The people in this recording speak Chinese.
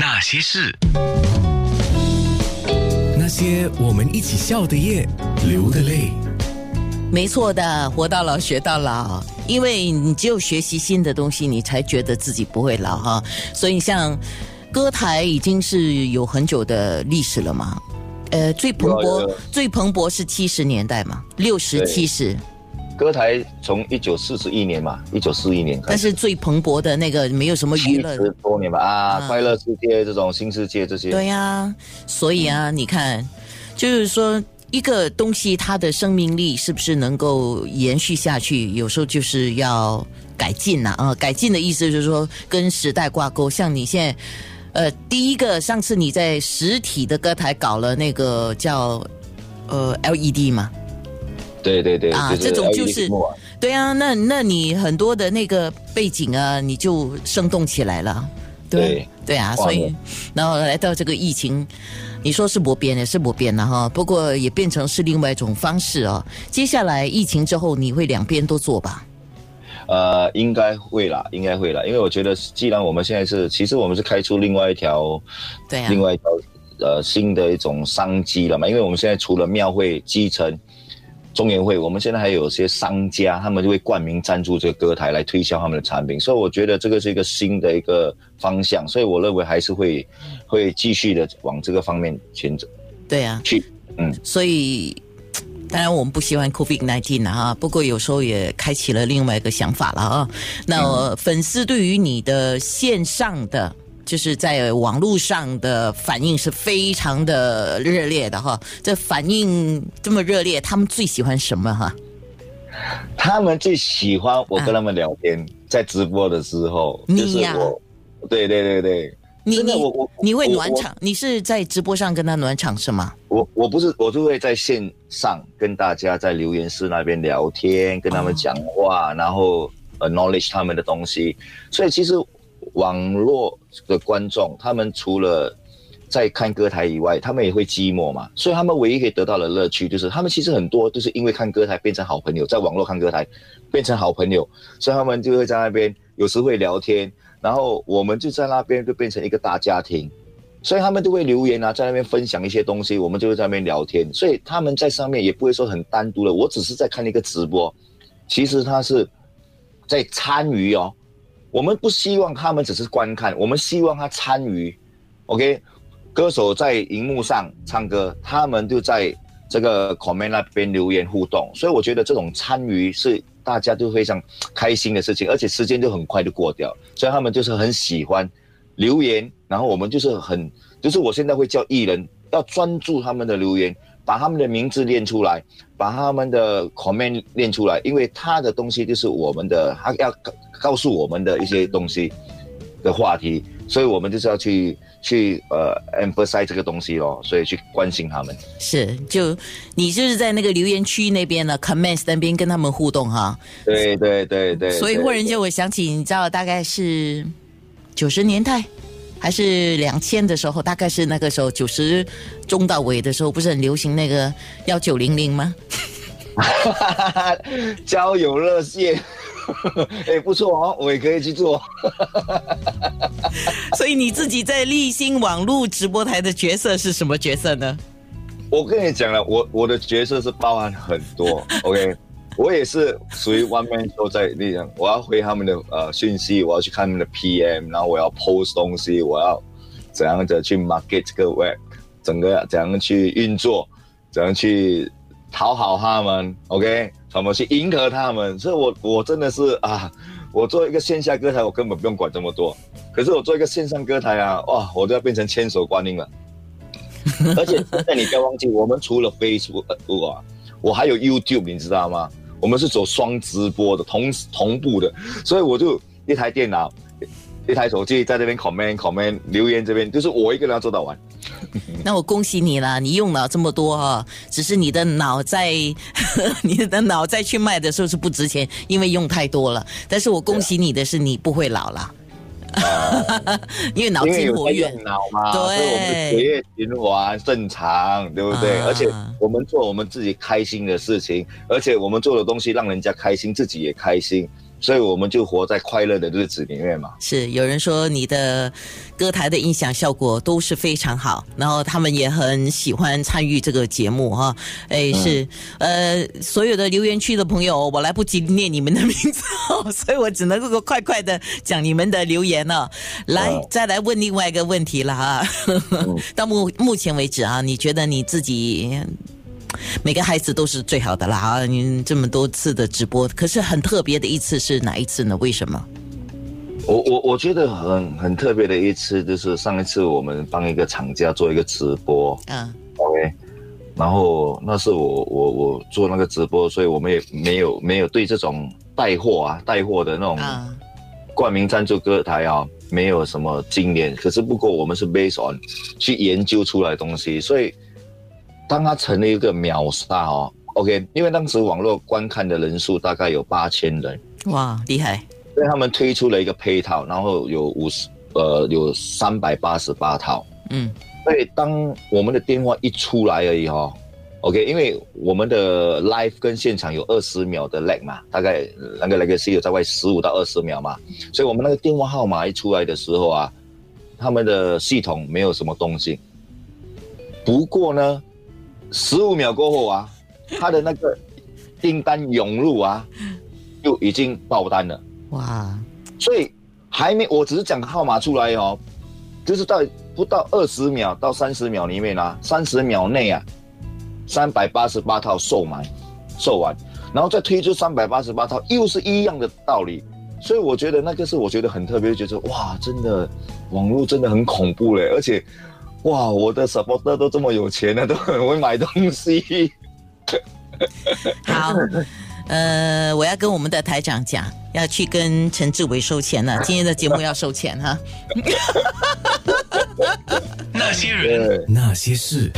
那些事，那些我们一起笑的夜，流的泪。没错的，活到老学到老，因为你只有学习新的东西，你才觉得自己不会老哈。所以像歌台已经是有很久的历史了嘛，呃，最蓬勃最蓬勃是七十年代嘛，六十对。七十，歌台从一九四十一年嘛，一九四一年但是最蓬勃的那个没有什么娱乐，十多年吧啊，啊快乐世界这种新世界这些，对呀、所以啊，你看，就是说。一个东西它的生命力是不是能够延续下去？有时候就是要改进呐啊改进的意思就是说跟时代挂钩。像你现在，呃，第一个上次你在实体的歌台搞了那个叫呃 LED 嘛，对对对啊就是这种就是对啊，那那你很多的那个背景啊，你就生动起来了。对对啊，所以然后来到这个疫情，你说是不变也是不变了哈，不过也变成是另外一种方式哦。接下来疫情之后，你会两边都做吧？呃，应该会啦，应该会啦，因为我觉得，既然我们现在是，其实我们是开出另外一条，对啊，另外一条呃新的一种商机了嘛，因为我们现在除了庙会、基层、中研会，我们现在还有些商家，他们就会冠名赞助这个歌台来推销他们的产品，所以我觉得这个是一个新的一个方向，所以我认为还是会会继续的往这个方面前走对啊，去。嗯，所以。当然，我们不喜欢 COVID nineteen 啊，不过有时候也开启了另外一个想法了啊。那、呃粉丝对于你的线上的，就是在网络上的反应是非常的热烈的哈。这反应这么热烈，他们最喜欢什么哈？他们最喜欢我跟他们聊天，在直播的时候，你就是呀我，对对对对，你你我我你会暖场？你是在直播上跟他暖场是吗？我我不是，我就会在线上跟大家在留言室那边聊天，跟他们讲话，然后 acknowledge 他们的东西。所以其实网络的观众，他们除了在看歌台以外，他们也会寂寞嘛。所以他们唯一可以得到的乐趣，就是他们其实很多都是因为看歌台变成好朋友，在网络看歌台变成好朋友，所以他们就会在那边有时会聊天，然后我们就在那边就变成一个大家庭。所以他们都会留言啊，在那边分享一些东西，我们就会在那边聊天。所以他们在上面也不会说很单独的，我只是在看一个直播，其实他是在参与哦。我们不希望他们只是观看，我们希望他参与。OK，歌手在荧幕上唱歌，他们就在这个 comment 那边留言互动，所以我觉得这种参与是大家都非常开心的事情，而且时间就很快就过掉，所以他们就是很喜欢留言，然后我们就是很，就是我现在会叫艺人要专注他们的留言，把他们的名字练出来，把他们的 comment 练出来，因为他的东西就是我们的，他要告告诉我们的一些东西的话题，所以我们就是要去去呃 emphasize 这个东西咯，所以去关心他们。是，就你就是在那个留言区那边呢，comments 那边跟他们互动哈。对对对对，所以忽然间我想起，你知道大概是九十年代还是两千的时候，大概是那个时候九十中到尾的时候，不是很流行那个幺九零零吗？交友热线，哎，不错哦，我也可以去做。所以你自己在立新网络直播台的角色是什么角色呢？我跟你讲了，我我的角色是包含很多，OK，我也是属于 one man show 在力量，我要回他们的呃讯息，我要去看他们的 PM，然后我要 post 东西，我要怎样的去 market 这个 web，整个怎样去运作，怎样去讨好他们，OK，怎么去迎合他们，所以我我真的是啊，我做一个线下歌台，我根本不用管这么多，可是我做一个线上歌台啊，哇，我都要变成千手观音了。而且现在你不要忘记，我们除了 Facebook 呃啊，我还有 YouTube，你知道吗？我们是走双直播的，同同步的，所以我就一台电脑、一台手机在这边 comment comment 留言这边，就是我一个人要做到完。那我恭喜你啦，你用了这么多哈、只是你的脑在 你的脑在去卖的时候是不值钱，因为用太多了。但是我恭喜你的是你不会老了，因为脑筋活跃用。脑嘛，对所以我们的血液循环正常，对不对？啊而且我们做我们自己开心的事情，而且我们做的东西让人家开心，自己也开心，所以我们就活在快乐的日子里面嘛。是有人说你的歌台的音响效果都是非常好，然后他们也很喜欢参与这个节目哈。哎，是呃，所有的留言区的朋友，我来不及念你们的名字，所以我只能够快快的讲你们的留言了。来，再来问另外一个问题了哈。到目目前为止啊，你觉得你自己？每个孩子都是最好的啦啊！你这么多次的直播，可是很特别的一次是哪一次呢？为什么？我我我觉得很很特别的一次，就是上一次我们帮一个厂家做一个直播，嗯，OK，然后那是我我我做那个直播，所以我们也没有没有对这种带货啊带货的那种冠名赞助歌台啊，没有什么经验。可是不过我们是 based on 去研究出来的东西，所以。当它成了一个秒杀哦，OK，因为当时网络观看的人数大概有八千人，哇，厉害！所以他们推出了一个配套，然后有五十，呃，有三百八十八套，嗯，所以当我们的电话一出来而已哈，OK，因为我们的 live 跟现场有二十秒的 lag 嘛，大概那个那个 C 有在外十五到二十秒嘛，所以我们那个电话号码一出来的时候啊，他们的系统没有什么动静，不过呢。十五秒过后啊，他的那个订单涌入啊，就已经爆单了。哇！所以还没，我只是讲号码出来哦，就是到不到二十秒到三十秒里面啊，三十秒内啊，三百八十八套售满，售完，然后再推出三百八十八套，又是一样的道理。所以我觉得那个是我觉得很特别，觉得哇，真的网络真的很恐怖嘞，而且。哇，我的 supporter 都这么有钱了，都很会买东西。好，呃，我要跟我们的台长讲，要去跟陈志伟收钱了。今天的节目要收钱哈。那些人，那些事。